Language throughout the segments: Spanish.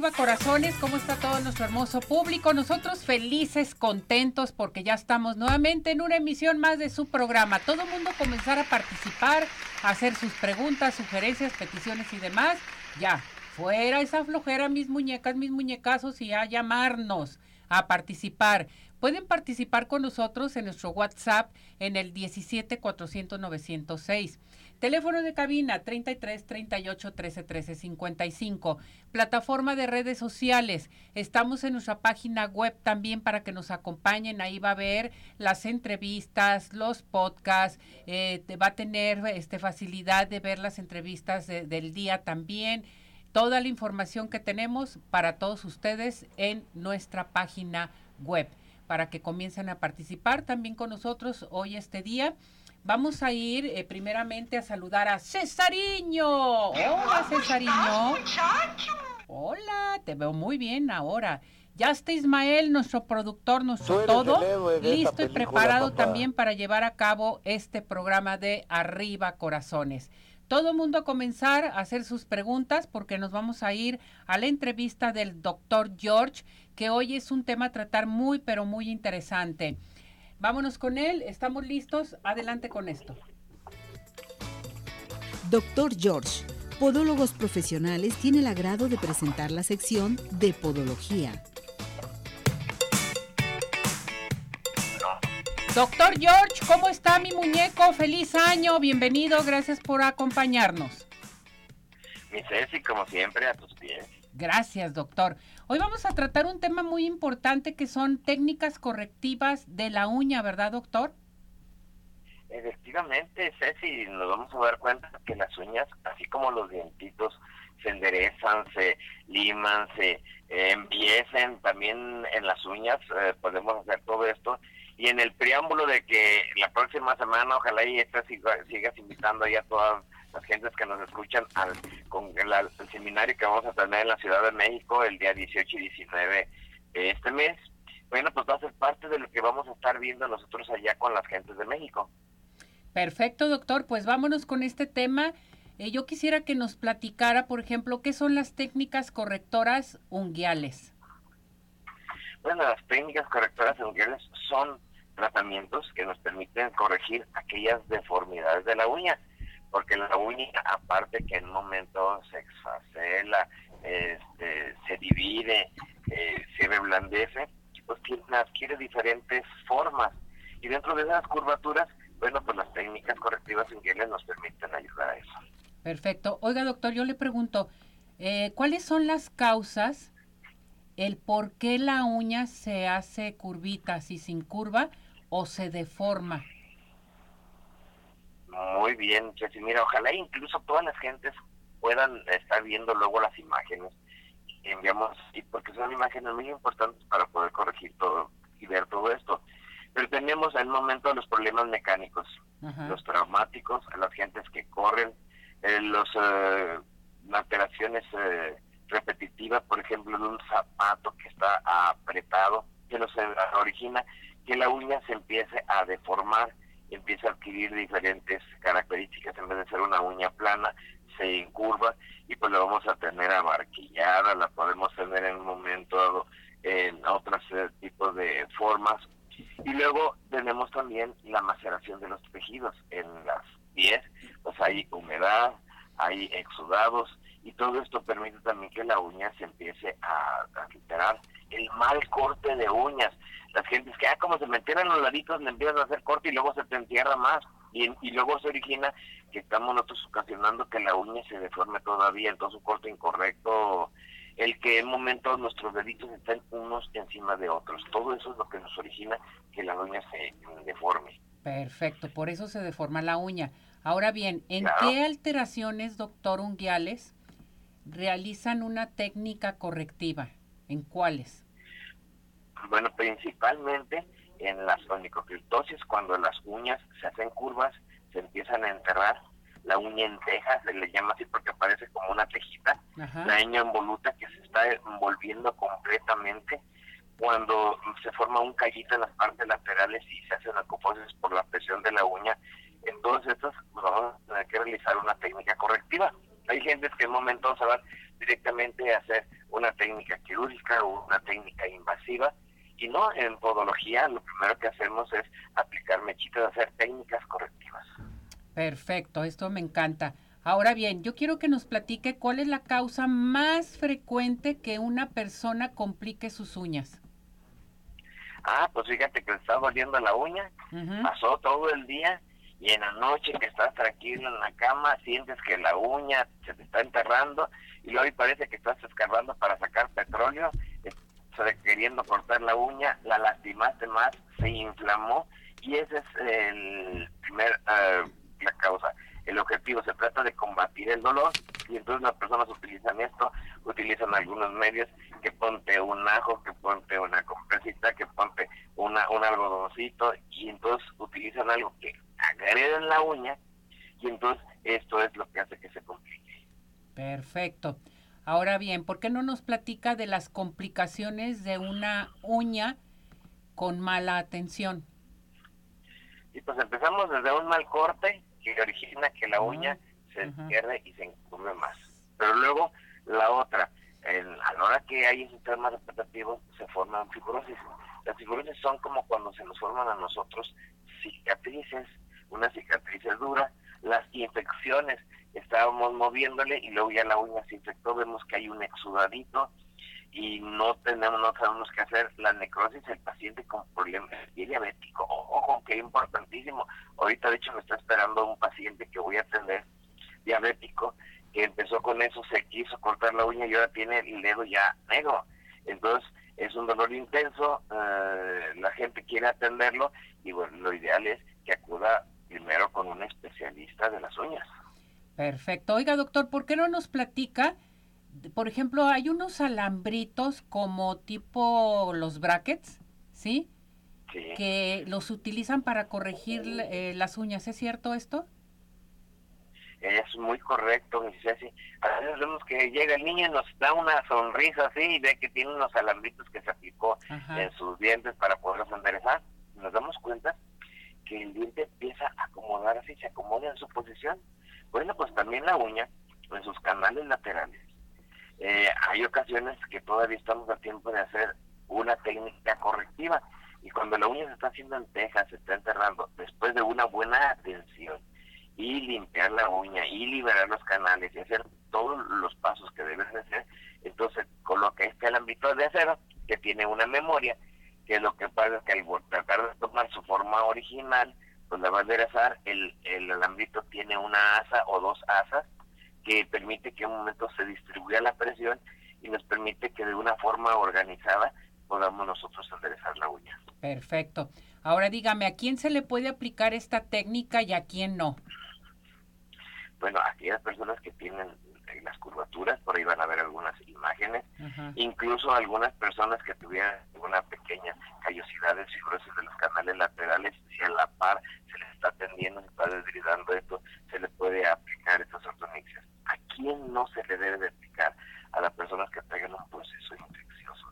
Corazones, ¿cómo está todo nuestro hermoso público? Nosotros felices, contentos porque ya estamos nuevamente en una emisión más de su programa. Todo el mundo comenzar a participar, a hacer sus preguntas, sugerencias, peticiones y demás. Ya, fuera esa flojera, mis muñecas, mis muñecazos y a llamarnos a participar. Pueden participar con nosotros en nuestro WhatsApp en el 17 400 906. Teléfono de cabina 33 38 13 13 55. Plataforma de redes sociales. Estamos en nuestra página web también para que nos acompañen. Ahí va a ver las entrevistas, los podcasts. Eh, va a tener este, facilidad de ver las entrevistas del día también. Toda la información que tenemos para todos ustedes en nuestra página web para que comiencen a participar también con nosotros hoy este día. Vamos a ir eh, primeramente a saludar a Cesariño. Hola, Cesariño. Hola, te veo muy bien ahora. Ya está Ismael, nuestro productor, nuestro todo, listo y preparado también para llevar a cabo este programa de Arriba Corazones. Todo el mundo a comenzar a hacer sus preguntas porque nos vamos a ir a la entrevista del doctor George, que hoy es un tema a tratar muy, pero muy interesante. Vámonos con él, estamos listos, adelante con esto. Doctor George, Podólogos Profesionales, tiene el agrado de presentar la sección de Podología. Doctor George, ¿cómo está mi muñeco? Feliz año, bienvenido, gracias por acompañarnos. Mi Ceci, como siempre, a tus pies. Gracias, doctor. Hoy vamos a tratar un tema muy importante que son técnicas correctivas de la uña, ¿verdad, doctor? Efectivamente, Ceci, nos vamos a dar cuenta que las uñas, así como los dientitos, se enderezan, se liman, se eh, empiecen también en las uñas eh, podemos hacer todo esto. Y en el preámbulo de que la próxima semana, ojalá y esta sigas invitando ahí a todas las gentes que nos escuchan al, con el, seminario que vamos a tener en la Ciudad de México el día 18 y 19 de este mes. Bueno, pues va a ser parte de lo que vamos a estar viendo nosotros allá con las gentes de México. Perfecto, doctor. Pues vámonos con este tema. Eh, yo quisiera que nos platicara, por ejemplo, qué son las técnicas correctoras unguiales. Bueno, las técnicas correctoras unguiales son tratamientos que nos permiten corregir aquellas deformidades de la uña porque la uña, aparte que en un momento se exfacela, este, se divide, eh, se reblandece, pues adquiere diferentes formas. Y dentro de esas curvaturas, bueno, pues las técnicas correctivas inguiales nos permiten ayudar a eso. Perfecto. Oiga, doctor, yo le pregunto, eh, ¿cuáles son las causas, el por qué la uña se hace curvita, así sin curva, o se deforma? Muy bien, Jessy. Mira, ojalá incluso todas las gentes puedan estar viendo luego las imágenes y enviamos, y porque son imágenes muy importantes para poder corregir todo y ver todo esto. Pero tenemos en el momento los problemas mecánicos, los traumáticos, las gentes que corren, eh, los eh, alteraciones eh, repetitivas, por ejemplo, de un zapato que está apretado, que nos origina que la uña se empiece a deformar empieza a adquirir diferentes características, en vez de ser una uña plana, se incurva y pues la vamos a tener abarquillada, la podemos tener en un momento dado en otros eh, tipos de formas. Y luego tenemos también la maceración de los tejidos en las pies, pues hay humedad, hay exudados y todo esto permite también que la uña se empiece a, a El mal corte de uñas, las gentes que, ah, como se metieran los laditos, le empiezan a hacer corte y luego se te entierra más. Y, y luego se origina que estamos nosotros ocasionando que la uña se deforme todavía, entonces un corte incorrecto, el que en momentos nuestros deditos estén unos encima de otros. Todo eso es lo que nos origina que la uña se deforme. Perfecto, por eso se deforma la uña. Ahora bien, ¿en qué alteraciones, doctor Unguiales, realizan una técnica correctiva? ¿En cuáles? Bueno, principalmente en las onicocriptosis, cuando las uñas se hacen curvas, se empiezan a enterrar, la uña en teja, se le llama así porque parece como una tejita, la uña involuta que se está envolviendo completamente, cuando se forma un callito en las partes laterales y se hace una coposis por la presión de la uña, en todas estas pues, vamos a tener que realizar una técnica correctiva. Hay gente que en momentos se van directamente hacer una técnica quirúrgica o una técnica invasiva, y no, en podología lo primero que hacemos es aplicar mechitas, hacer técnicas correctivas. Perfecto, esto me encanta. Ahora bien, yo quiero que nos platique cuál es la causa más frecuente que una persona complique sus uñas. Ah, pues fíjate que le está doliendo la uña, pasó todo el día y en la noche que estás tranquilo en la cama sientes que la uña se te está enterrando y luego parece que estás escarbando para sacar petróleo queriendo cortar la uña, la lastimaste más, se inflamó y ese es el primer, eh, la causa. El objetivo se trata de combatir el dolor y entonces las personas utilizan esto, utilizan algunos medios que ponte un ajo, que ponte una compresita, que ponte una, un algodoncito y entonces utilizan algo que agrede la uña y entonces esto es lo que hace que se complique. Perfecto. Ahora bien, ¿por qué no nos platica de las complicaciones de una uña con mala atención? Y pues empezamos desde un mal corte que origina que la uña se pierde y se encurve más. Pero luego la otra, a la hora que hay esos temas repetitivos, se forman fibrosis. Las fibrosis son como cuando se nos forman a nosotros cicatrices, una cicatriz dura, las infecciones estábamos moviéndole y luego ya la uña se infectó, vemos que hay un exudadito y no tenemos, no sabemos qué hacer. La necrosis, el paciente con problemas diabético, ojo, que es importantísimo. Ahorita, de hecho, me está esperando un paciente que voy a atender diabético, que empezó con eso, se quiso cortar la uña y ahora tiene el dedo ya negro. Entonces, es un dolor intenso, eh, la gente quiere atenderlo y bueno, lo ideal es que acuda primero con un especialista de las uñas. Perfecto. Oiga, doctor, ¿por qué no nos platica? Por ejemplo, hay unos alambritos como tipo los brackets, ¿sí? Sí. Que los utilizan para corregir eh, las uñas. ¿Es cierto esto? Es muy correcto, Ceci. A veces vemos que llega el niño y nos da una sonrisa así y ve que tiene unos alambritos que se aplicó en sus dientes para poderlos enderezar. Nos damos cuenta que el diente empieza a acomodar así, se acomoda en su posición bueno, pues también la uña, en sus canales laterales. Eh, hay ocasiones que todavía estamos a tiempo de hacer una técnica correctiva y cuando la uña se está haciendo en tejas, se está enterrando, después de una buena atención y limpiar la uña y liberar los canales y hacer todos los pasos que deben de hacer, entonces coloca este alambito de acero que tiene una memoria, que lo que pasa es que al tratar de tomar su forma original, pues la va a enderezar, el, el alambrito tiene una asa o dos asas que permite que en un momento se distribuya la presión y nos permite que de una forma organizada podamos nosotros enderezar la uña. Perfecto. Ahora dígame, ¿a quién se le puede aplicar esta técnica y a quién no? Bueno, a aquellas personas que tienen las curvaturas, por ahí van a ver algunas imágenes, incluso algunas personas que tuvieran una pequeña callosidad de fibrosis de los canales laterales, si a la par se les está atendiendo, se está desgridando esto, se les puede aplicar estas ortonixias. ¿A quién no se le debe de aplicar? A las personas que traigan un proceso infeccioso,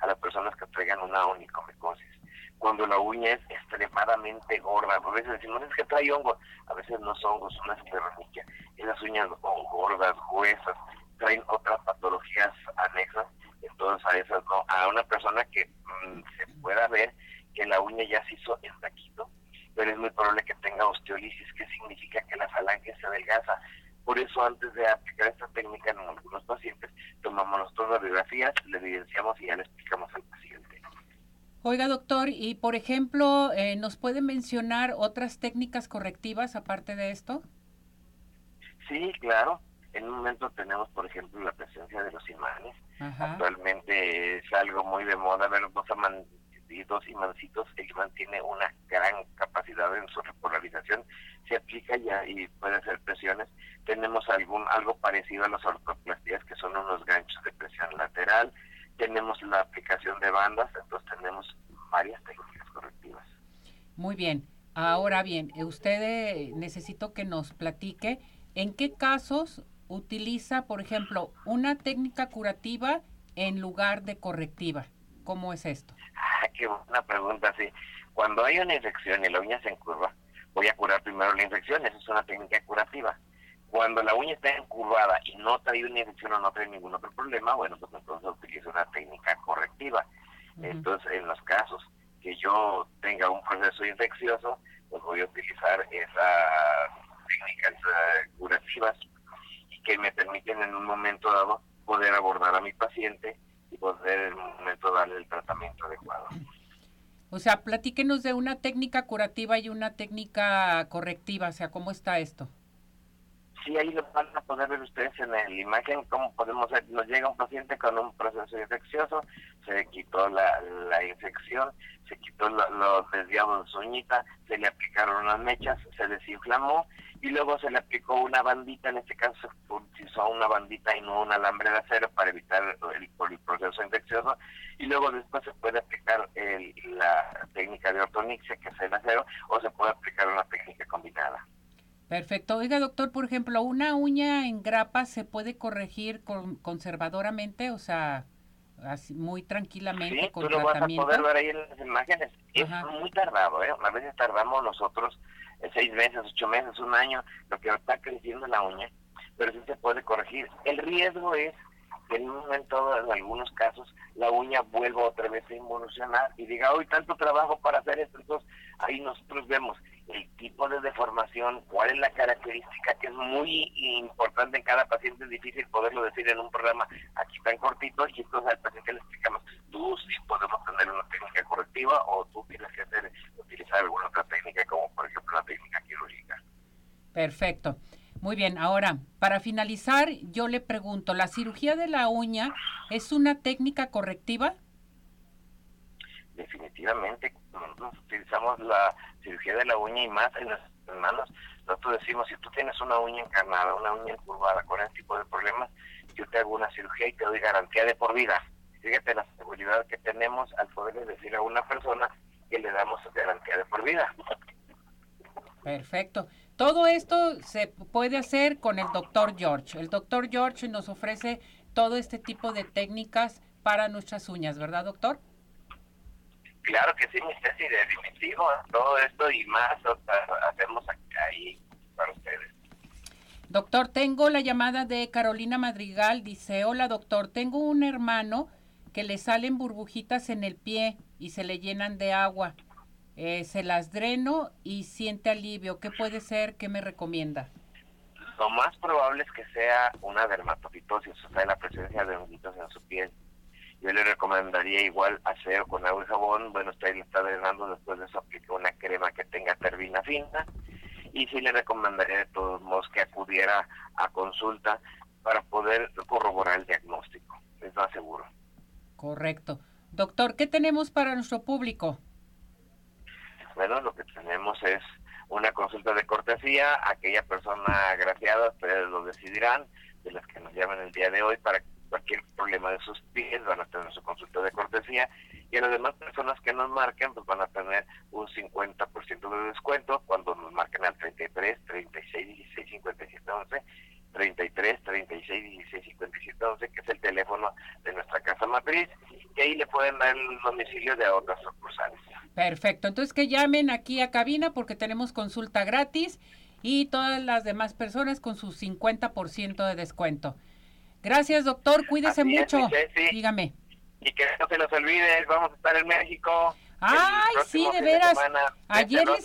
a las personas que traigan una onicomicosis, cuando la uña es extremadamente gorda. A veces decimos, es que trae hongos. A veces no son hongos, son una escleromiquia. Esas uñas gordas, gruesas, traen otras patologías anexas. Entonces a esas no. A una persona que mm, se pueda ver que la uña ya se hizo en taquito, pero es muy probable que tenga osteolisis, que significa que la falange se adelgaza. Por eso antes de aplicar esta técnica en algunos pacientes, tomamos nuestras radiografías, le evidenciamos y ya le explicamos al paciente. Oiga, doctor, y por ejemplo, eh, ¿nos puede mencionar otras técnicas correctivas aparte de esto? Sí, claro. En un momento tenemos, por ejemplo, la presencia de los imanes. Actualmente es algo muy de moda ver dos, dos imancitos. El imán tiene una gran capacidad en su repolarización. Se aplica ya y puede hacer presiones. Tenemos algún algo parecido a las ortoplastías, que son unos ganchos de presión lateral tenemos la aplicación de bandas, entonces tenemos varias técnicas correctivas. Muy bien. Ahora bien, usted eh, necesito que nos platique en qué casos utiliza, por ejemplo, una técnica curativa en lugar de correctiva. ¿Cómo es esto? Ah, qué buena pregunta, sí. Cuando hay una infección y la uña se encurva, voy a curar primero la infección, esa es una técnica curativa. Cuando la uña está encurvada y no trae una infección o no trae ningún otro problema, bueno, pues entonces utilizo una técnica correctiva. Entonces, en los casos que yo tenga un proceso infeccioso, pues voy a utilizar esas técnicas eh, curativas que me permiten en un momento dado poder abordar a mi paciente y poder en un momento darle el tratamiento adecuado. O sea, platíquenos de una técnica curativa y una técnica correctiva, o sea, ¿cómo está esto? Sí, ahí lo van a poder ver ustedes en la imagen, cómo podemos ver, nos llega un paciente con un proceso infeccioso, se quitó la, la infección, se quitó los desviados de su se le aplicaron unas mechas, se desinflamó y luego se le aplicó una bandita, en este caso se usó una bandita y no un alambre de acero para evitar el, el proceso infeccioso y luego después se puede aplicar el, la técnica de ortonixia que es el acero o se puede aplicar una técnica combinada. Perfecto. Oiga, doctor, por ejemplo, una uña en grapa se puede corregir con, conservadoramente, o sea, así, muy tranquilamente sí, con tú lo vas a poder ver ahí en las imágenes. Es muy tardado, ¿eh? A veces tardamos nosotros eh, seis meses, ocho meses, un año, lo que está creciendo la uña, pero sí se puede corregir. El riesgo es que en un momento, en algunos casos, la uña vuelva otra vez a involucionar y diga, hoy tanto trabajo para hacer esto, entonces ahí nosotros vemos el tipo de deformación, cuál es la característica, que es muy importante en cada paciente, es difícil poderlo decir en un programa aquí tan cortito, y entonces al paciente le explicamos, tú sí podemos tener una técnica correctiva o tú tienes que hacer, utilizar alguna otra técnica, como por ejemplo la técnica quirúrgica. Perfecto. Muy bien, ahora, para finalizar, yo le pregunto, ¿la cirugía de la uña es una técnica correctiva? Definitivamente, nosotros utilizamos la cirugía de la uña y más en las manos. Nosotros decimos, si tú tienes una uña encarnada, una uña curvada con ese tipo de problemas, yo te hago una cirugía y te doy garantía de por vida. Fíjate la seguridad que tenemos al poder decir a una persona que le damos garantía de por vida. Perfecto. Todo esto se puede hacer con el doctor George. El doctor George nos ofrece todo este tipo de técnicas para nuestras uñas, ¿verdad, doctor? Claro que sí, mi Ceci, definitivo. Todo esto y más hacemos ahí para ustedes. Doctor, tengo la llamada de Carolina Madrigal. Dice, hola doctor, tengo un hermano que le salen burbujitas en el pie y se le llenan de agua. Eh, se las dreno y siente alivio. ¿Qué puede ser? ¿Qué me recomienda? Lo más probable es que sea una dermatofitosis, o sea, la presencia de honguitos en su piel. Yo le recomendaría igual hacer con agua y jabón. Bueno, usted le está drenando, después de eso aplica una crema que tenga terbina fina. Y sí le recomendaría de todos modos que acudiera a consulta para poder corroborar el diagnóstico. Es más seguro. Correcto. Doctor, ¿qué tenemos para nuestro público? Bueno, lo que tenemos es una consulta de cortesía. Aquella persona agraciada, ustedes lo decidirán, de las que nos llaman el día de hoy, para cualquier problema de sus pies, van a tener su consulta de cortesía. Y a las demás personas que nos marquen, pues van a tener un 50% de descuento cuando nos marquen al 33, 36, 16, 57, 11. 33 36 16 57 11, que es el teléfono de nuestra casa matriz, y ahí le pueden dar el domicilio de otras sucursales. Perfecto, entonces que llamen aquí a cabina porque tenemos consulta gratis y todas las demás personas con su 50% de descuento. Gracias, doctor, cuídese mucho. Dígame. Y que no se nos olvide, vamos a estar en México. Ay, sí, de veras. Ayer les,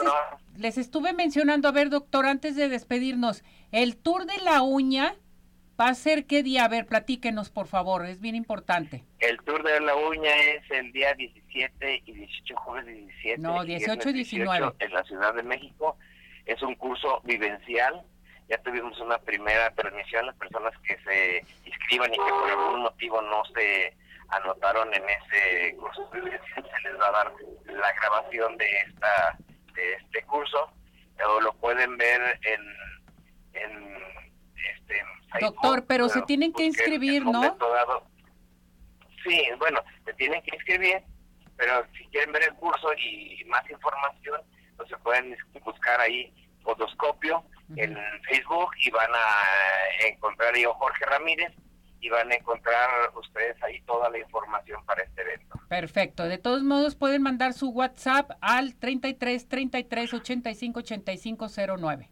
les estuve mencionando, a ver, doctor, antes de despedirnos, el tour de la uña ¿Va a ser qué día? A ver, platíquenos, por favor, es bien importante. El Tour de la Uña es el día 17 y 18, jueves 17. No, 18 y 19. en la Ciudad de México. Es un curso vivencial. Ya tuvimos una primera transmisión. Las personas que se inscriban y que por algún motivo no se anotaron en ese curso se les va a dar la grabación de, esta, de este curso. O lo pueden ver en, en este, Doctor, pero se tienen que inscribir, ¿no? Sí, bueno, se tienen que inscribir, pero si quieren ver el curso y más información, se pueden buscar ahí Fotoscopio en Facebook y van a encontrar yo Jorge Ramírez y van a encontrar ustedes ahí toda la información para este evento. Perfecto. De todos modos pueden mandar su WhatsApp al 33 33 85 85 09.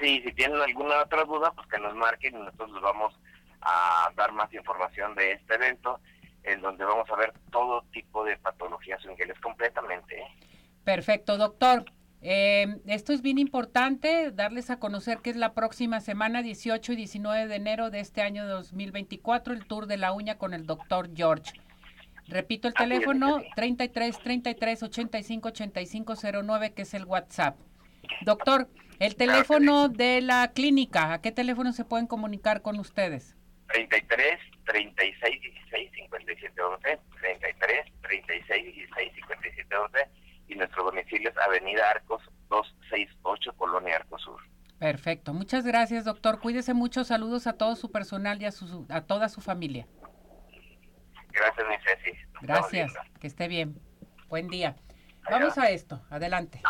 Sí, si tienen alguna otra duda, pues que nos marquen y nosotros les vamos a dar más información de este evento, en donde vamos a ver todo tipo de patologías en inglés completamente. ¿eh? Perfecto, doctor. Eh, esto es bien importante, darles a conocer que es la próxima semana, 18 y 19 de enero de este año 2024, el Tour de la Uña con el doctor George. Repito el teléfono, 33 33 85 85 09, que es el WhatsApp. Doctor, el teléfono de la clínica, ¿a qué teléfono se pueden comunicar con ustedes? 33 36 16 57 11, 33 36 16 57 11 y nuestro domicilio es Avenida Arcos 268, Colonia Arcos Sur. Perfecto. Muchas gracias, doctor. Cuídese mucho. Saludos a todo su personal y a, su, a toda su familia. Gracias, mi Ceci. Gracias. Que esté bien. Buen día. Vamos a esto. Adelante.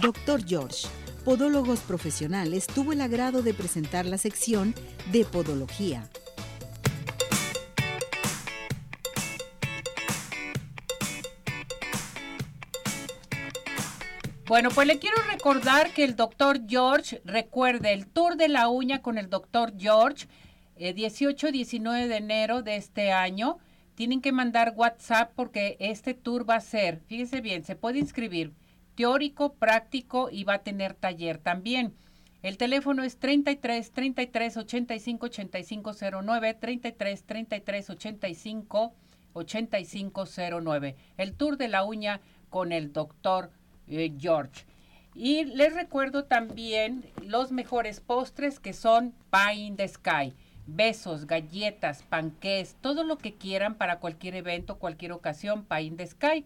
Doctor George, Podólogos Profesionales, tuvo el agrado de presentar la sección de Podología. Bueno, pues le quiero recordar que el doctor George, recuerde, el tour de la uña con el doctor George, 18-19 eh, de enero de este año. Tienen que mandar WhatsApp porque este tour va a ser, fíjese bien, se puede inscribir teórico, práctico y va a tener taller también. El teléfono es 33 33 85 85 09, 33 33 85 85 09. El tour de la uña con el doctor eh, George. Y les recuerdo también los mejores postres que son Pie in the Sky. Besos, galletas, panqués, todo lo que quieran para cualquier evento, cualquier ocasión, Pie in the Sky.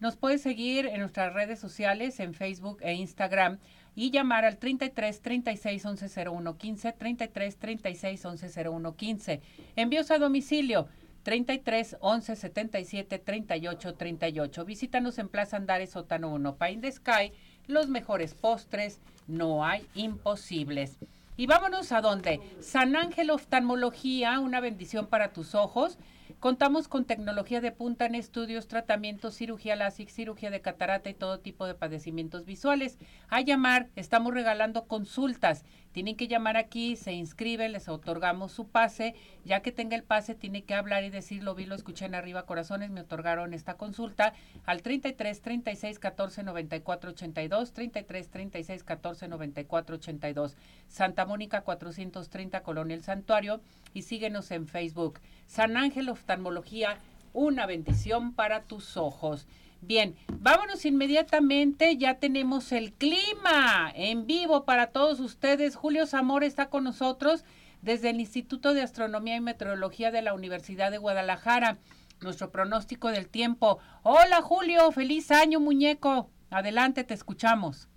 Nos puede seguir en nuestras redes sociales, en Facebook e Instagram y llamar al 33 36 11 01 15, 33 36 11 01 15. Envíos a domicilio 33 11 77 38 38. Visítanos en Plaza Andares Sótano 1, Pain de Sky. Los mejores postres, no hay imposibles. Y vámonos a dónde? San Ángel Oftalmología, una bendición para tus ojos. Contamos con tecnología de punta en estudios, tratamientos, cirugía láser, cirugía de catarata y todo tipo de padecimientos visuales. A llamar, estamos regalando consultas. Tienen que llamar aquí, se inscriben, les otorgamos su pase. Ya que tenga el pase, tiene que hablar y decir, lo vi, lo escuché en arriba, corazones, me otorgaron esta consulta al 33 36 14 94 82, 33 36 14 94 82. Santa Mónica 430, Colonia El Santuario. Y síguenos en Facebook. San Ángel Oftalmología, una bendición para tus ojos. Bien, vámonos inmediatamente, ya tenemos el clima en vivo para todos ustedes. Julio Zamora está con nosotros desde el Instituto de Astronomía y Meteorología de la Universidad de Guadalajara. Nuestro pronóstico del tiempo. Hola Julio, feliz año muñeco. Adelante, te escuchamos.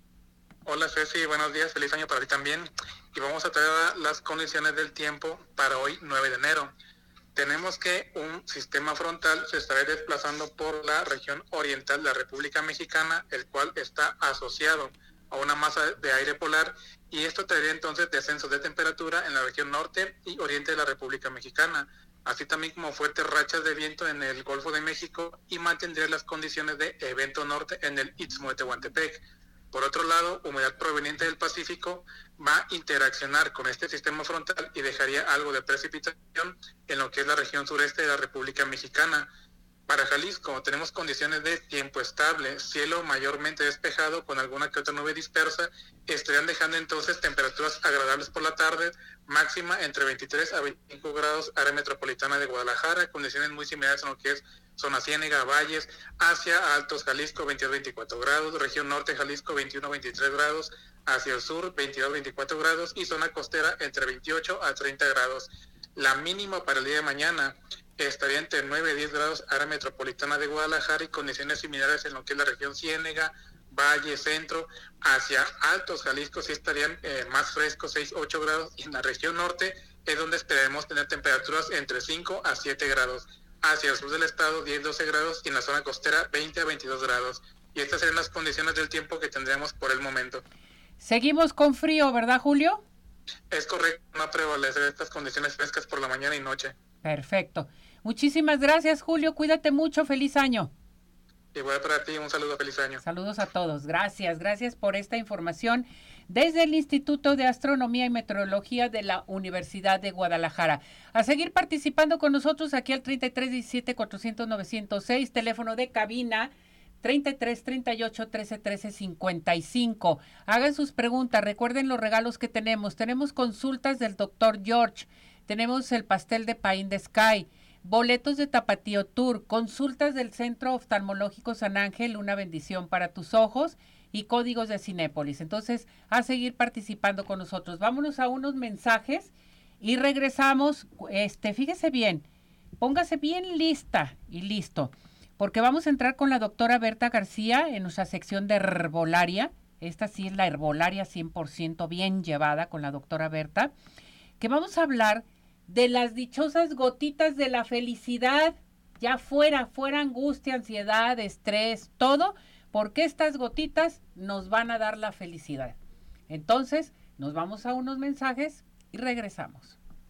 Hola Ceci, buenos días, feliz año para ti también. Y vamos a traer las condiciones del tiempo para hoy, 9 de enero tenemos que un sistema frontal se estará desplazando por la región oriental de la República Mexicana, el cual está asociado a una masa de aire polar y esto traería entonces descensos de temperatura en la región norte y oriente de la República Mexicana, así también como fuertes rachas de viento en el Golfo de México y mantendría las condiciones de evento norte en el Istmo de Tehuantepec. Por otro lado, humedad proveniente del Pacífico va a interaccionar con este sistema frontal y dejaría algo de precipitación en lo que es la región sureste de la República Mexicana. Para Jalisco tenemos condiciones de tiempo estable, cielo mayormente despejado con alguna que otra nube dispersa, estarían dejando entonces temperaturas agradables por la tarde, máxima entre 23 a 25 grados área metropolitana de Guadalajara, condiciones muy similares a lo que es zona Ciénega, Valles, hacia Altos Jalisco 22-24 grados, región norte Jalisco 21-23 grados, hacia el sur 22-24 grados y zona costera entre 28 a 30 grados. La mínima para el día de mañana estaría entre 9 y 10 grados área metropolitana de Guadalajara y condiciones similares en lo que es la región Ciénega, Valle, Centro, hacia Altos Jalisco sí estarían eh, más frescos 6-8 grados y en la región norte es donde esperaremos tener temperaturas entre 5 a 7 grados hacia el sur del estado 10-12 grados y en la zona costera 20 a 22 grados. y estas serían las condiciones del tiempo que tendríamos por el momento. Seguimos con frío, ¿verdad, Julio? Es correcto, no prevalecer estas condiciones frescas por la mañana y noche. Perfecto. Muchísimas gracias, Julio. Cuídate mucho. Feliz año. Igual para ti, un saludo, feliz año. Saludos a todos. Gracias, gracias por esta información desde el Instituto de Astronomía y Meteorología de la Universidad de Guadalajara. A seguir participando con nosotros aquí al 3317 400 906, teléfono de cabina 33 38 13 13 55. Hagan sus preguntas, recuerden los regalos que tenemos. Tenemos consultas del doctor George, tenemos el pastel de Pain de Sky, boletos de Tapatío Tour, consultas del Centro Oftalmológico San Ángel, una bendición para tus ojos y códigos de Cinépolis. Entonces, a seguir participando con nosotros. Vámonos a unos mensajes y regresamos. Este, fíjese bien, póngase bien lista y listo porque vamos a entrar con la doctora Berta García en nuestra sección de herbolaria. Esta sí es la herbolaria 100% bien llevada con la doctora Berta, que vamos a hablar de las dichosas gotitas de la felicidad, ya fuera, fuera angustia, ansiedad, estrés, todo, porque estas gotitas nos van a dar la felicidad. Entonces, nos vamos a unos mensajes y regresamos.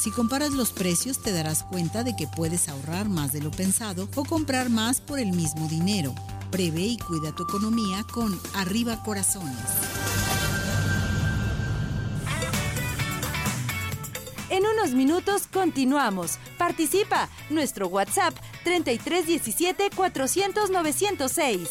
Si comparas los precios te darás cuenta de que puedes ahorrar más de lo pensado o comprar más por el mismo dinero. Prevé y cuida tu economía con Arriba Corazones. En unos minutos continuamos. Participa. Nuestro WhatsApp 3317 400 906.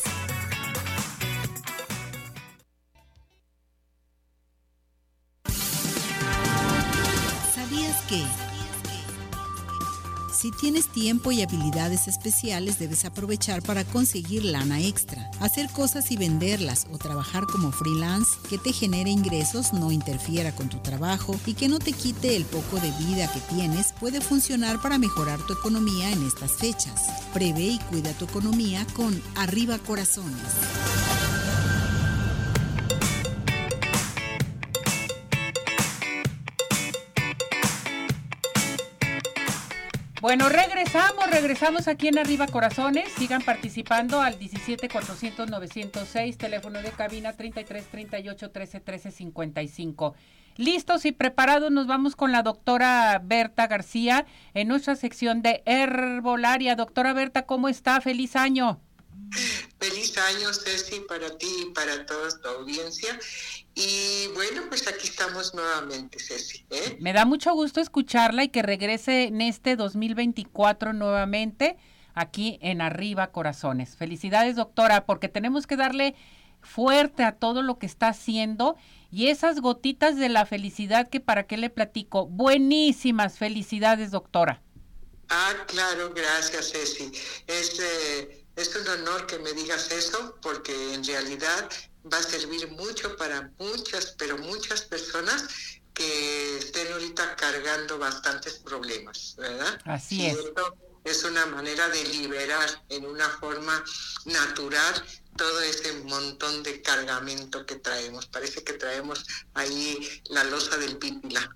Si tienes tiempo y habilidades especiales, debes aprovechar para conseguir lana extra. Hacer cosas y venderlas o trabajar como freelance que te genere ingresos, no interfiera con tu trabajo y que no te quite el poco de vida que tienes, puede funcionar para mejorar tu economía en estas fechas. Prevé y cuida tu economía con Arriba Corazones. Bueno, regresamos, regresamos aquí en Arriba Corazones. Sigan participando al 17 400 906, teléfono de cabina 33 38 13 13 55. Listos y preparados, nos vamos con la doctora Berta García en nuestra sección de herbolaria. Doctora Berta, ¿cómo está? Feliz año. Feliz año, Ceci, para ti y para toda tu audiencia. Y bueno, pues aquí estamos nuevamente, Ceci. ¿eh? Me da mucho gusto escucharla y que regrese en este 2024 nuevamente aquí en Arriba Corazones. Felicidades, doctora, porque tenemos que darle fuerte a todo lo que está haciendo y esas gotitas de la felicidad que para qué le platico. Buenísimas felicidades, doctora. Ah, claro, gracias, Ceci. Es, eh, es un honor que me digas eso porque en realidad va a servir mucho para muchas, pero muchas personas que estén ahorita cargando bastantes problemas, ¿verdad? Así es. Esto, es una manera de liberar en una forma natural todo ese montón de cargamento que traemos. Parece que traemos ahí la losa del pípila.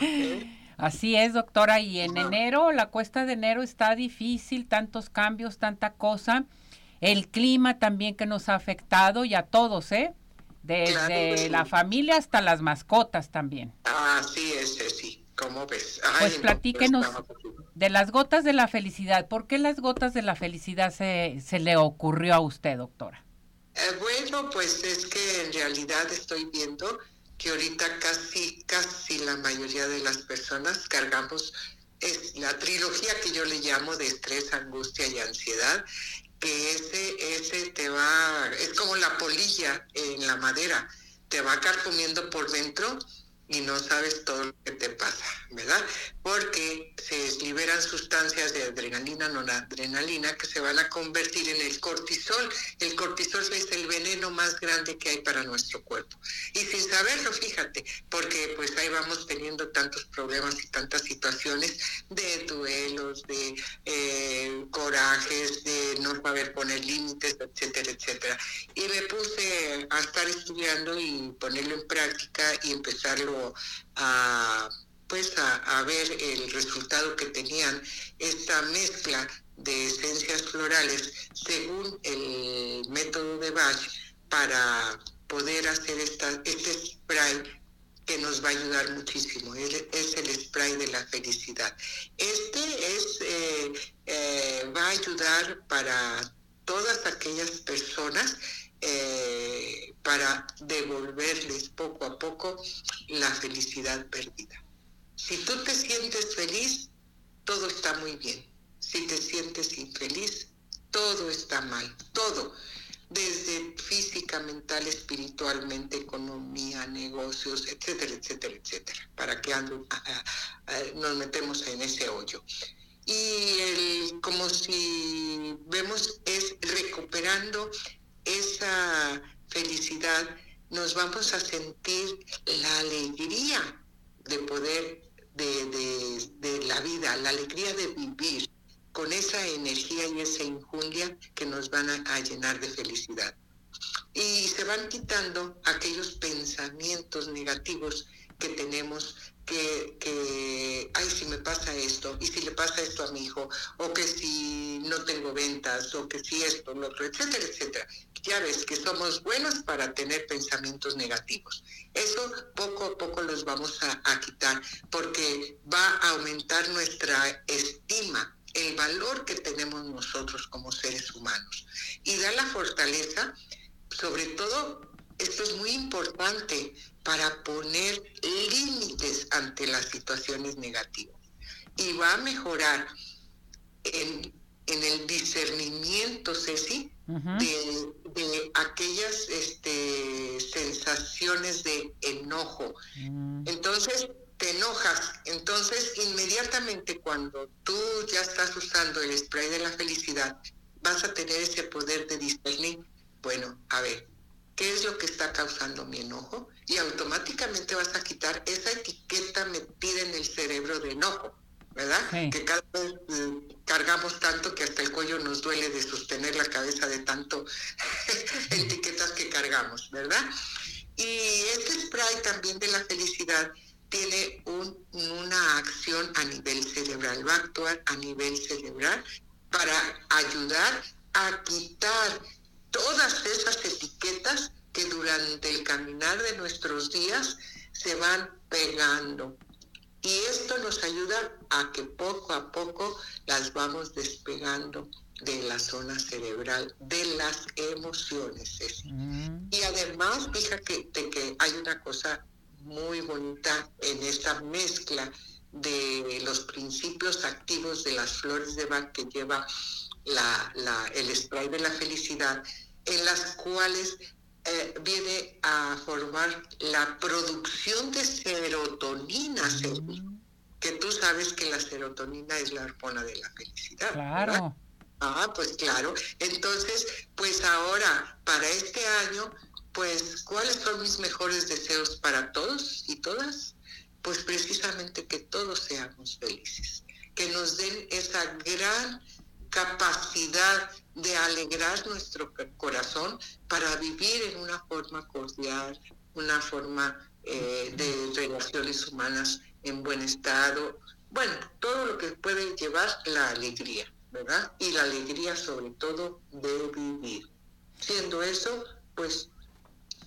Así es, doctora. Y en enero, la cuesta de enero está difícil, tantos cambios, tanta cosa. El clima también que nos ha afectado y a todos, ¿eh? Desde la familia hasta las mascotas también. Así es, sí. ¿Cómo ves? pues platíquenos de las gotas de la felicidad. ¿Por qué las gotas de la felicidad se, se le ocurrió a usted, doctora? Eh, bueno, pues es que en realidad estoy viendo que ahorita casi, casi la mayoría de las personas cargamos es la trilogía que yo le llamo de estrés, angustia y ansiedad, que ese, ese te va, es como la polilla en la madera, te va carcomiendo por dentro y no sabes todo lo que te pasa, ¿verdad? Porque se liberan sustancias de adrenalina, noradrenalina, que se van a convertir en el cortisol. El cortisol es el veneno más grande que hay para nuestro cuerpo. Y sin saberlo, fíjate, porque pues ahí vamos teniendo tantos problemas y tantas situaciones de duelos, de eh, corajes, de no saber poner límites, etcétera, etcétera. Y me puse a estar estudiando y ponerlo en práctica y empezarlo a pues a, ver el resultado que tenían esta mezcla de esencias florales según el método de Bach para poder hacer esta, este spray que nos va a ayudar muchísimo. Es, el spray de la felicidad. Este es, eh, eh, va a ayudar para todas aquellas personas para devolverles poco a poco la felicidad perdida. Si tú te sientes feliz, todo está muy bien. Si te sientes infeliz, todo está mal, todo, desde física, mental, espiritualmente, economía, negocios, etcétera, etcétera, etcétera, para que ando, nos metemos en ese hoyo. Y el, como si vemos, es recuperando esa felicidad, nos vamos a sentir la alegría de poder, de, la vida, la alegría de vivir con esa energía y esa injundia que nos van a, llenar de felicidad. Y se van quitando aquellos pensamientos negativos que tenemos que, que, ay, si me pasa esto, y si le pasa esto a mi hijo, o que si no tengo ventas, o que si esto, lo otro, etcétera, etcétera. Ya ves que somos buenos para tener pensamientos negativos. Eso poco a poco los vamos a, a quitar, porque va a aumentar nuestra estima, el valor que tenemos nosotros como seres humanos. Y da la fortaleza, sobre todo, esto es muy importante, para poner límites ante las situaciones negativas. Y va a mejorar en, el discernimiento, Ceci, de, aquellas este, sensaciones de enojo. Mm. Entonces, te enojas. Entonces, inmediatamente cuando tú ya estás usando el spray de la felicidad, vas a tener ese poder de discernir. Bueno, a ver, ¿qué es lo que está causando mi enojo? y automáticamente vas a quitar esa etiqueta metida en el cerebro de enojo, ¿verdad? Que cada vez mm, cargamos tanto que hasta el cuello nos duele de sostener la cabeza de tanto etiquetas que cargamos, ¿verdad? Y este spray también de la felicidad tiene una acción a nivel cerebral, va a actuar a nivel cerebral para ayudar a quitar todas esas etiquetas que durante el caminar de nuestros días se van pegando. Y esto nos ayuda a que poco a poco las vamos despegando de la zona cerebral, de las emociones. Mm. Y además, fíjate que hay una cosa muy bonita en esta mezcla de los principios activos de las flores de Bach que lleva la, la, el spray de la felicidad, en las cuales eh, viene a formar la producción de serotonina, que tú sabes que la serotonina es la hormona de la felicidad. Claro. Ah, pues claro. Entonces, pues ahora, para este año, pues, ¿cuáles son mis mejores deseos para todos y todas? Pues precisamente que todos seamos felices que nos den esa gran capacidad de alegrar nuestro corazón para vivir en una forma cordial, una forma eh, de relaciones humanas en buen estado. Bueno, todo lo que puede llevar la alegría, ¿verdad? Y la alegría sobre todo de vivir. Siendo eso, pues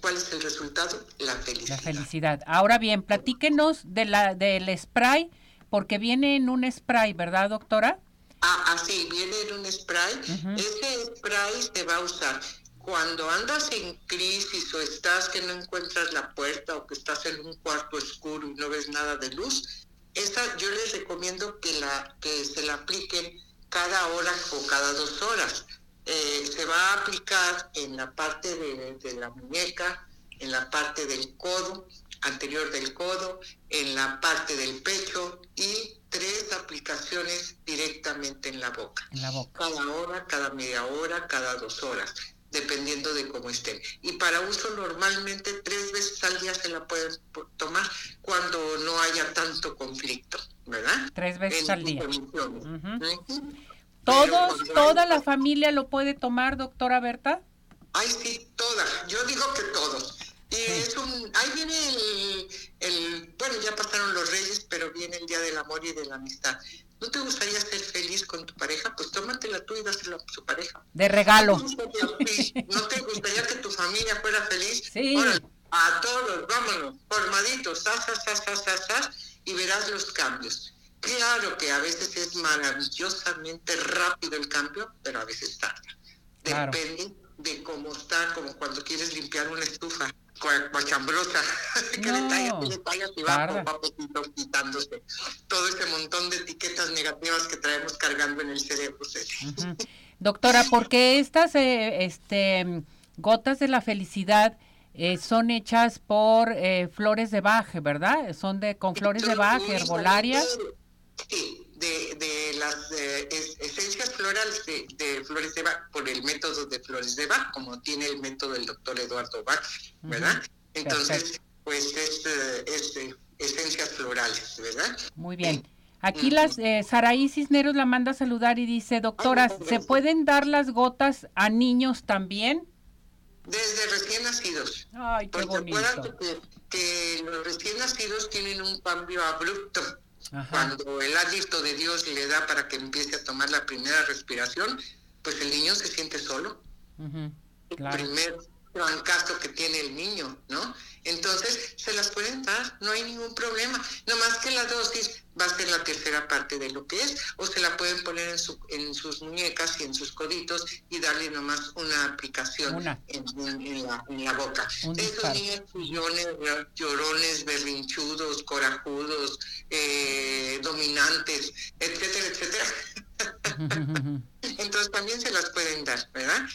¿Cuál es el resultado? La felicidad. La felicidad. Ahora bien, platíquenos de la, del spray, porque viene en un spray, ¿verdad, doctora? Ah, así, ah, viene en un spray. Ese spray se va a usar cuando andas en crisis o estás que no encuentras la puerta o que estás en un cuarto oscuro y no ves nada de luz. Esta yo les recomiendo que, la, que se la apliquen cada hora o cada dos horas eh, se va a aplicar en la parte de, la muñeca, en la parte del codo, anterior del codo, en la parte del pecho y tres aplicaciones directamente en la boca. En la boca. Cada hora, cada media hora, cada dos horas, dependiendo de cómo estén. Y para uso normalmente tres veces al día se la pueden tomar cuando no haya tanto conflicto, ¿verdad? Tres veces al día. ¿Todos, toda la familia lo puede tomar, doctora Berta? Ay, sí, toda. Yo digo que todos. Y es un, ahí viene el, bueno, ya pasaron los reyes, pero viene el Día del Amor y de la Amistad. ¿No te gustaría ser feliz con tu pareja? Pues tómatela tú y dásela a su pareja. De regalo. ¿No te gustaría, que tu familia fuera feliz? Sí. a todos, vámonos, formaditos, y verás los cambios. Claro que a veces es maravillosamente rápido el cambio, pero a veces tarda. Depende de cómo está, como cuando quieres limpiar una estufa cochambrosa, que le tallas, le tallas y va poco a poquito quitándose todo ese montón de etiquetas negativas que traemos cargando en el cerebro. Doctora, ¿por qué estas eh, este, gotas de la felicidad eh, son hechas por eh, flores de baje, ¿verdad? Son de con flores de baje, herbolarias. Sí, de, de las esencias florales de, flores de Bach por el método de flores de Bach, como tiene el método del doctor Eduardo Bach, ¿verdad? Entonces, pues es, eh, esencias florales, ¿verdad? Muy bien. Aquí las eh, Saraí Cisneros la manda a saludar y dice, doctora, ¿se pueden dar las gotas a niños también? Desde recién nacidos. Ay, qué bonito. Que, que los recién nacidos tienen un cambio abrupto cuando el hálito de Dios le da para que empiece a tomar la primera respiración, pues el niño se siente solo. El primer trancazo que tiene el niño, ¿no? Entonces, se las pueden dar, no hay ningún problema. No más que la dosis va a ser la tercera parte de lo que es, o se la pueden poner en, su, en sus muñecas y en sus coditos y darle nomás una aplicación En, la, en, la, boca. Esos niños chillones, llorones, berrinchudos, corajudos, eh, dominantes, etcétera, etcétera. Entonces también se las pueden dar, ¿verdad?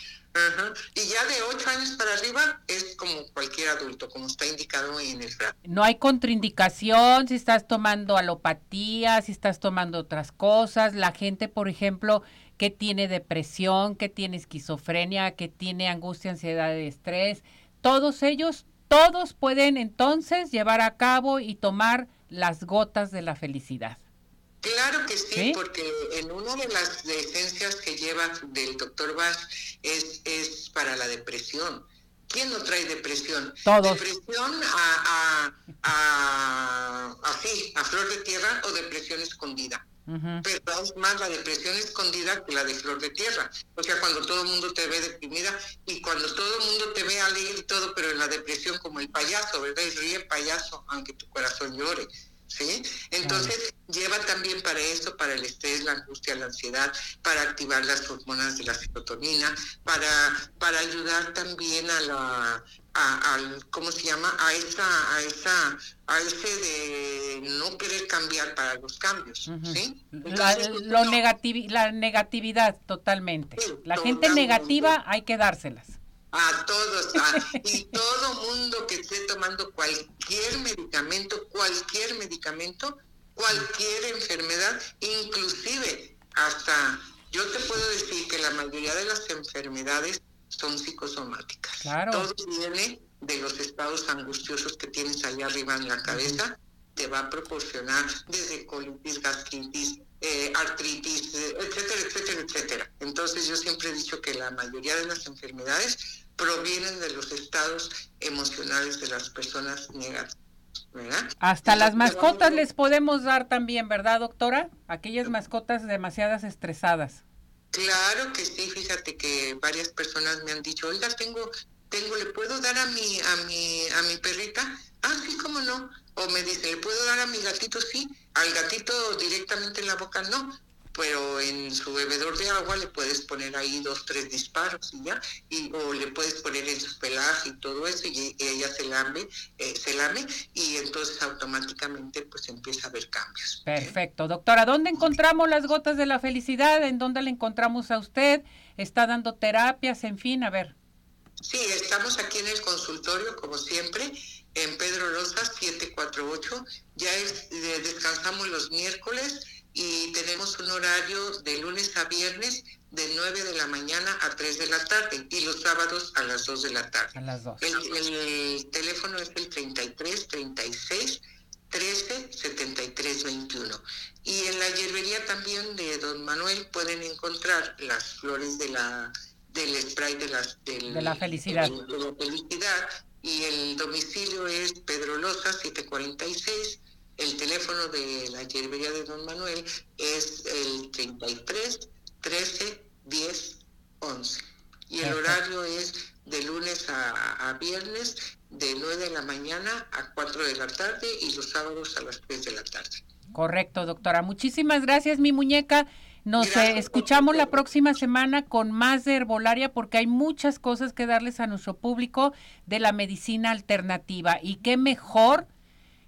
Y ya de 8 años para arriba es como cualquier adulto, como está indicado en el. No hay contraindicación si estás tomando alopatía, si estás tomando otras cosas. La gente, por ejemplo, que tiene depresión, que tiene esquizofrenia, que tiene angustia, ansiedad estrés, todos ellos, todos pueden entonces llevar a cabo y tomar las gotas de la felicidad. Claro que sí, porque en una de las esencias que lleva del doctor Bach es, es para la depresión. ¿Quién no trae depresión? Depresión a, a, así, a flor de tierra o depresión escondida. Pero es más la depresión escondida que la de flor de tierra. O sea, cuando todo el mundo te ve deprimida y cuando todo el mundo te ve alegre y todo, pero en la depresión como el payaso, ¿verdad? Y ríe payaso, aunque tu corazón llore. ¿Sí? Entonces lleva también para eso, para el estrés, la angustia, la ansiedad, para activar las hormonas de la serotonina, para, para ayudar también a la, a, ¿cómo se llama? A esa, a esa, a ese de no querer cambiar para los cambios, ¿sí? la, lo la negatividad totalmente. la gente negativa hay que dárselas a todos, y todo mundo que esté tomando cualquier medicamento, cualquier medicamento, cualquier enfermedad, inclusive hasta, yo te puedo decir que la mayoría de las enfermedades son psicosomáticas. Todo viene de los estados angustiosos que tienes allá arriba en la cabeza, te va a proporcionar desde colitis, gastritis, eh, artritis, eh, etcétera, etcétera, etcétera. Entonces yo siempre he dicho que la mayoría de las enfermedades provienen de los estados emocionales de las personas negativas. Hasta las mascotas les podemos dar también, ¿verdad, doctora? Aquellas mascotas demasiadas estresadas. Claro que sí, fíjate que varias personas me han dicho, oiga, tengo, tengo, ¿le puedo dar a mi, a mi, a mi perrita? Ah, sí, cómo no. O me dice, ¿le puedo dar a mi gatito? Sí. Al gatito directamente en la boca no pero en su bebedor de agua le puedes poner ahí dos, tres disparos y ya, y, o le puedes poner en su pelaje y todo eso, y, ella se lame, eh, se lame, y entonces automáticamente pues empieza a haber cambios. Perfecto. Doctora, ¿dónde encontramos las gotas de la felicidad? ¿En dónde la encontramos a usted? ¿Está dando terapias? En fin, a ver. Sí, estamos aquí en el consultorio, como siempre, en Pedro Rosas 748. Ya es, eh, descansamos los miércoles y tenemos un horario de lunes a viernes de 9 de la mañana a 3 de la tarde y los sábados a las 2 de la tarde. A las 2. El, teléfono es el 33 36 13 73 21. Y en la hierbería también de Don Manuel pueden encontrar las flores de la del spray de, las, de la felicidad. De, la felicidad. Y el domicilio es Pedro Loza 746 el teléfono de la hierbería de Don Manuel es el 33 13 10 11. Y el horario es de lunes a, viernes de 9 de la mañana a 4 de la tarde y los sábados a las 3 de la tarde. Correcto, doctora. Muchísimas gracias, mi muñeca. Nos eh, escuchamos la próxima semana con más de herbolaria porque hay muchas cosas que darles a nuestro público de la medicina alternativa. Y qué mejor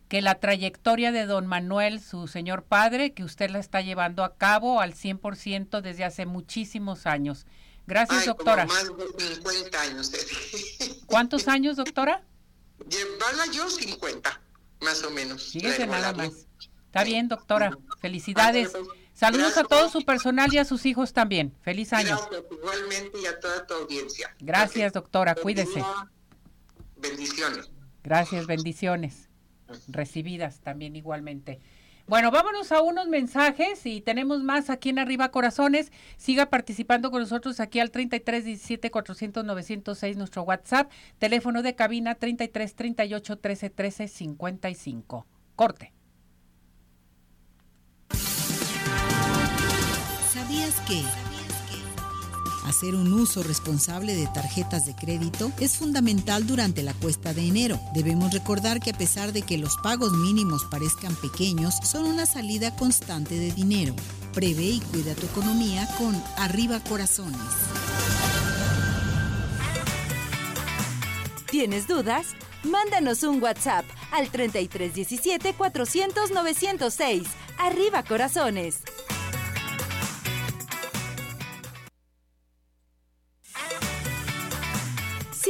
que la trayectoria de don Manuel, su señor padre, que usted la está llevando a cabo al 100% desde hace muchísimos años. Gracias, doctora. más de 50 años. ¿Cuántos años, doctora? Llevarla yo 50, más o menos. Fíjese nada más. Está bien, doctora. Felicidades. Saludos a todo su personal y a sus hijos también. Feliz año. Gracias, igualmente y a toda tu audiencia. Gracias, doctora. Cuídese. Bendiciones. Gracias, bendiciones recibidas también igualmente. Bueno, vámonos a unos mensajes y tenemos más aquí en Arriba Corazones. Siga participando con nosotros aquí al 33 17 400 906 nuestro WhatsApp, teléfono de cabina 33 38 13 13 55. Corte. ¿Sabías que Hacer un uso responsable de tarjetas de crédito es fundamental durante la cuesta de enero. Debemos recordar que a pesar de que los pagos mínimos parezcan pequeños, son una salida constante de dinero. Prevé y cuida tu economía con Arriba Corazones. ¿Tienes dudas? Mándanos un WhatsApp al 3317 400 906. Arriba Corazones.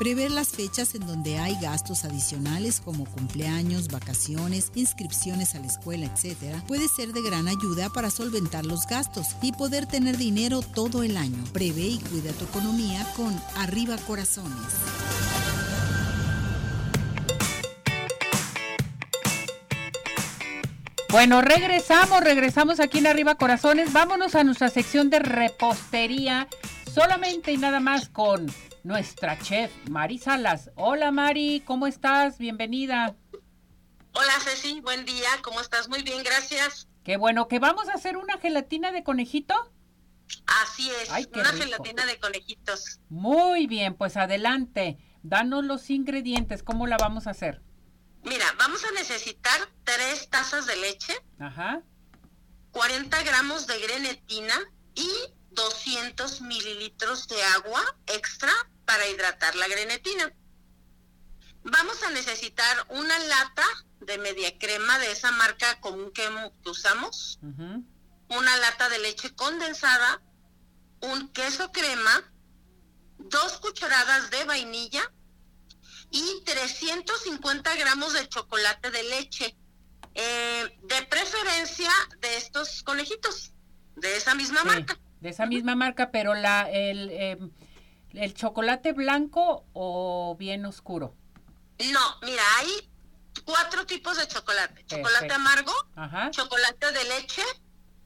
Prever las fechas en donde hay gastos adicionales como cumpleaños, vacaciones, inscripciones a la escuela, etc., puede ser de gran ayuda para solventar los gastos y poder tener dinero todo el año. Prevé y cuida tu economía con Arriba Corazones. Bueno, regresamos, regresamos aquí en Arriba Corazones. Vámonos a nuestra sección de repostería, solamente y nada más con nuestra chef, Mari Salas. Hola Mari, ¿cómo estás? Bienvenida. Hola Ceci, buen día, ¿cómo estás? Muy bien, gracias. Qué bueno, que vamos a hacer una gelatina de conejito. Así es, una gelatina de conejitos. Muy bien, pues adelante, danos los ingredientes, ¿cómo la vamos a hacer? Mira, vamos a necesitar tres tazas de leche, Ajá. 40 gramos de grenetina y 200 mililitros de agua extra para hidratar la grenetina. Vamos a necesitar una lata de media crema de esa marca común que, usamos, una lata de leche condensada, un queso crema, dos cucharadas de vainilla y 350 gramos de chocolate de leche. Eh, de preferencia de estos conejitos, de esa misma marca. De esa misma marca, pero la el, em, el chocolate blanco o bien oscuro. No, mira, hay cuatro tipos de chocolate. Chocolate amargo, chocolate de leche,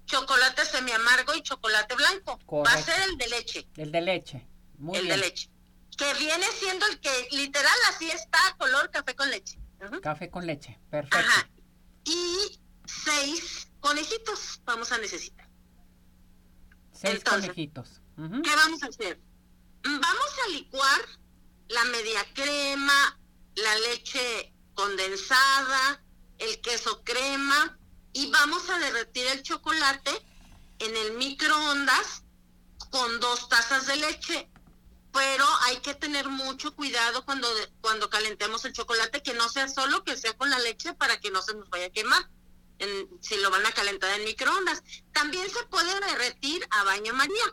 chocolate semi amargo y chocolate blanco. Va a ser el de leche. El de leche. Muy el de leche. Que viene siendo el que literal así está, color café con leche. Café con leche, perfecto. Ajá. Y seis conejitos vamos a necesitar. Seis conejitos. ¿Qué vamos a hacer? Vamos a licuar la media crema, la leche condensada, el queso crema y vamos a derretir el chocolate en el microondas con dos tazas de leche. Pero hay que tener mucho cuidado cuando, cuando calentemos el chocolate, que no sea solo que sea con la leche para que no se nos vaya a quemar. Si lo van a calentar en microondas. También se puede derretir a baño María.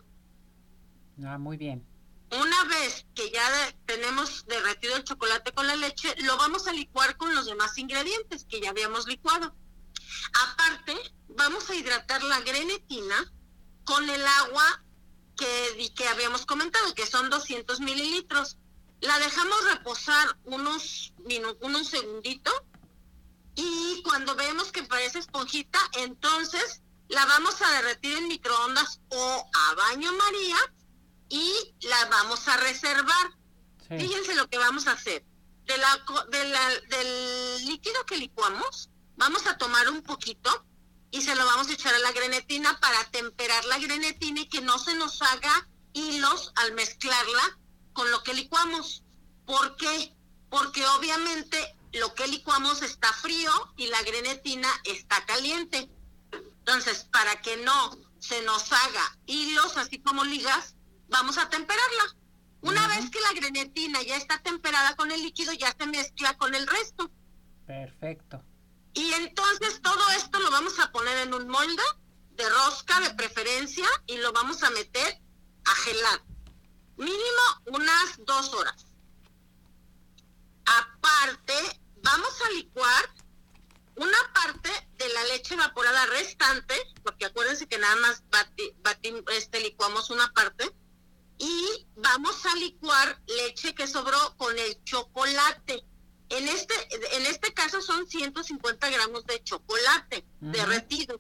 Ah, muy bien. Una vez que ya tenemos derretido el chocolate con la leche, lo vamos a licuar con los demás ingredientes que ya habíamos licuado. Aparte, vamos a hidratar la grenetina con el agua que, que habíamos comentado, que son 200 mililitros. La dejamos reposar unos, unos segunditos y cuando vemos que parece esponjita, entonces la vamos a derretir en microondas o a baño María y la vamos a reservar. Fíjense lo que vamos a hacer. De la, de la, del líquido que licuamos, vamos a tomar un poquito y se lo vamos a echar a la grenetina para temperar la grenetina y que no se nos haga hilos al mezclarla con lo que licuamos. ¿Por qué? Porque obviamente lo que licuamos está frío y la grenetina está caliente. Entonces, para que no se nos haga hilos así como ligas, vamos a temperarla. Una vez que la grenetina ya está temperada con el líquido, ya se mezcla con el resto. Perfecto. Y entonces todo esto lo vamos a poner en un molde de rosca de preferencia y lo vamos a meter a gelar. Mínimo unas dos horas. Aparte, vamos a licuar una parte de la leche evaporada restante, porque acuérdense que nada más este, licuamos una parte, y vamos a licuar leche que sobró con el chocolate. En este, en este caso son 150 gramos de chocolate derretido.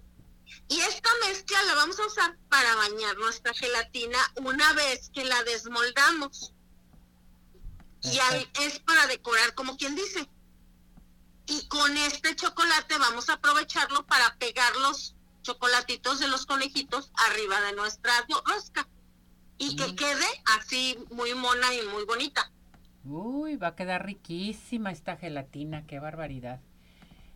Y esta mezcla la vamos a usar para bañar nuestra gelatina una vez que la desmoldamos. Y es para decorar, como quien dice. Y con este chocolate vamos a aprovecharlo para pegar los chocolatitos de los conejitos arriba de nuestra rosca y que quede así muy mona y muy bonita. Uy, va a quedar riquísima esta gelatina, qué barbaridad.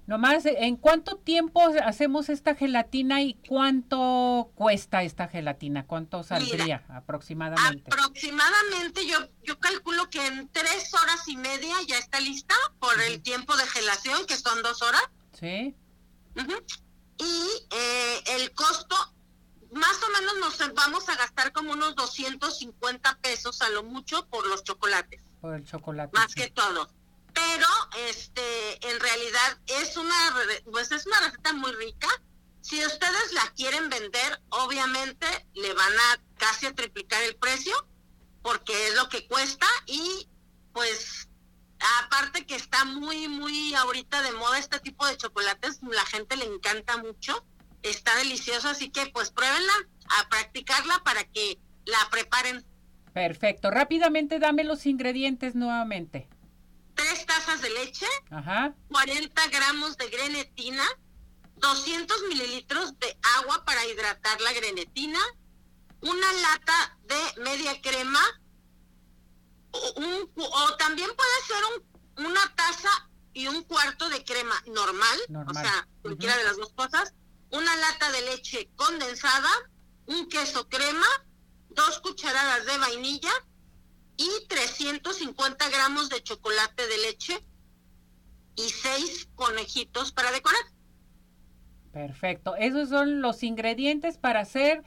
Nomás, ¿en cuánto tiempo hacemos esta gelatina y cuánto cuesta esta gelatina? ¿Cuánto saldría aproximadamente? Aproximadamente yo, yo calculo que en tres horas y media ya está lista por el tiempo de gelación, que son dos horas. Sí. Y eh, el costo más o menos nos vamos a gastar como unos 250 pesos a lo mucho por los chocolates. Por el chocolate. Más que todo. Pero este en realidad es una pues es una receta muy rica. Si ustedes la quieren vender, obviamente le van a casi triplicar el precio porque es lo que cuesta y pues aparte que está muy muy ahorita de moda este tipo de chocolates, la gente le encanta mucho está delicioso, así que pues pruébenla, a practicarla para que la preparen. Perfecto, rápidamente dame los ingredientes nuevamente. Tres tazas de leche, Ajá. 40 gramos de grenetina, 200 mililitros de agua para hidratar la grenetina, una lata de media crema, o, también puede ser una taza y un cuarto de crema normal, o sea, cualquiera de las dos cosas, una lata de leche condensada, un queso crema, dos cucharadas de vainilla y 350 gramos de chocolate de leche y seis conejitos para decorar. Perfecto. Esos son los ingredientes para hacer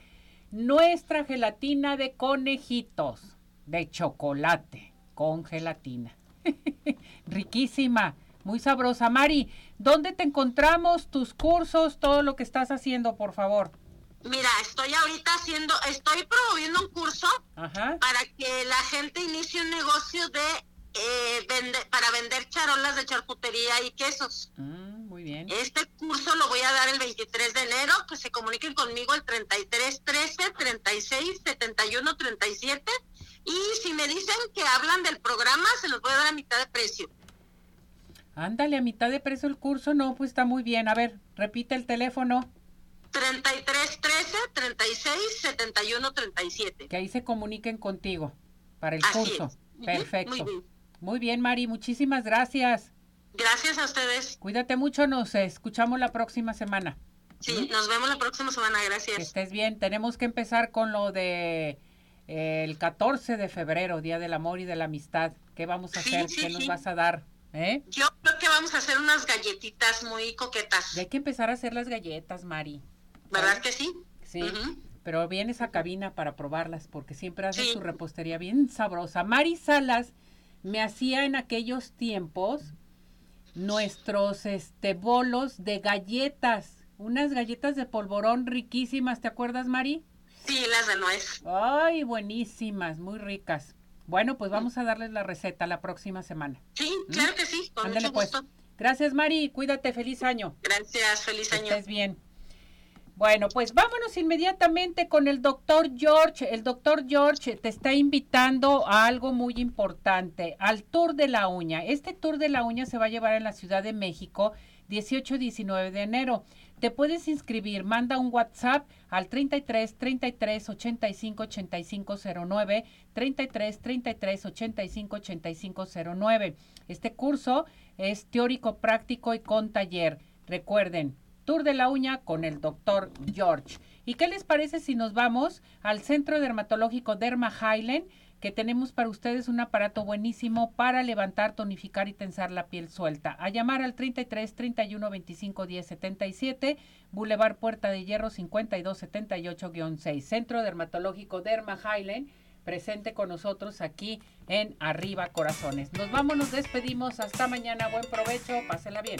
nuestra gelatina de conejitos de chocolate con gelatina. Riquísima. Muy sabrosa. Mari, ¿dónde te encontramos? Tus cursos, todo lo que estás haciendo, por favor. Mira, estoy ahorita haciendo, estoy promoviendo un curso para que la gente inicie un negocio de eh, para vender charolas de charcutería y quesos. Mm, muy bien. Este curso lo voy a dar el 23 de enero, que se comuniquen conmigo el 33 13 36 71 37 y si me dicen que hablan del programa, se los voy a dar a mitad de precio. Ándale, a mitad de precio el curso, no, pues está muy bien. A ver, repite el teléfono. 33 13 36 71 37. Que ahí se comuniquen contigo para el curso. Perfecto. Muy bien. Muy bien, Mari, muchísimas gracias. Gracias a ustedes. Cuídate mucho, nos escuchamos la próxima semana. Sí, nos vemos la próxima semana, gracias. Que estés bien. Tenemos que empezar con lo de eh, el 14 de febrero, Día del Amor y de la Amistad. ¿Qué vamos a hacer? ¿Qué nos vas a dar? ¿Eh? Yo creo que vamos a hacer unas galletitas muy coquetas. hay que empezar a hacer las galletas, Mari. ¿Verdad que sí? Sí. Pero vienes a cabina para probarlas porque siempre hace su repostería bien sabrosa. Mari Salas me hacía en aquellos tiempos nuestros este bolos de galletas, unas galletas de polvorón riquísimas, ¿te acuerdas, Mari? Sí, las de nuez. Ay, buenísimas, muy ricas. Bueno, pues vamos a darles la receta la próxima semana. Sí, ¿Mm? claro que sí, con mucho pues. gusto. Gracias, Mari, cuídate, feliz año. Gracias, feliz año. estés bien. Bueno, pues vámonos inmediatamente con el doctor George. El doctor George te está invitando a algo muy importante, al Tour de la Uña. Este Tour de la Uña se va a llevar en la Ciudad de México 18 y 19 de enero. Te puedes inscribir, manda un WhatsApp al 33 33 85 85 09, 33 33 85 85 09. Este curso es teórico, práctico y con taller. Recuerden, Tour de la Uña con el doctor George. ¿Y qué les parece si nos vamos al Centro Dermatológico Derma Highland? que tenemos para ustedes un aparato buenísimo para levantar, tonificar y tensar la piel suelta. A llamar al 33 31 25 10 77, Boulevard Puerta de Hierro 52 78-6, Centro Dermatológico Derma Highland, presente con nosotros aquí en Arriba Corazones. Nos vamos, nos despedimos, hasta mañana, buen provecho, pásela bien.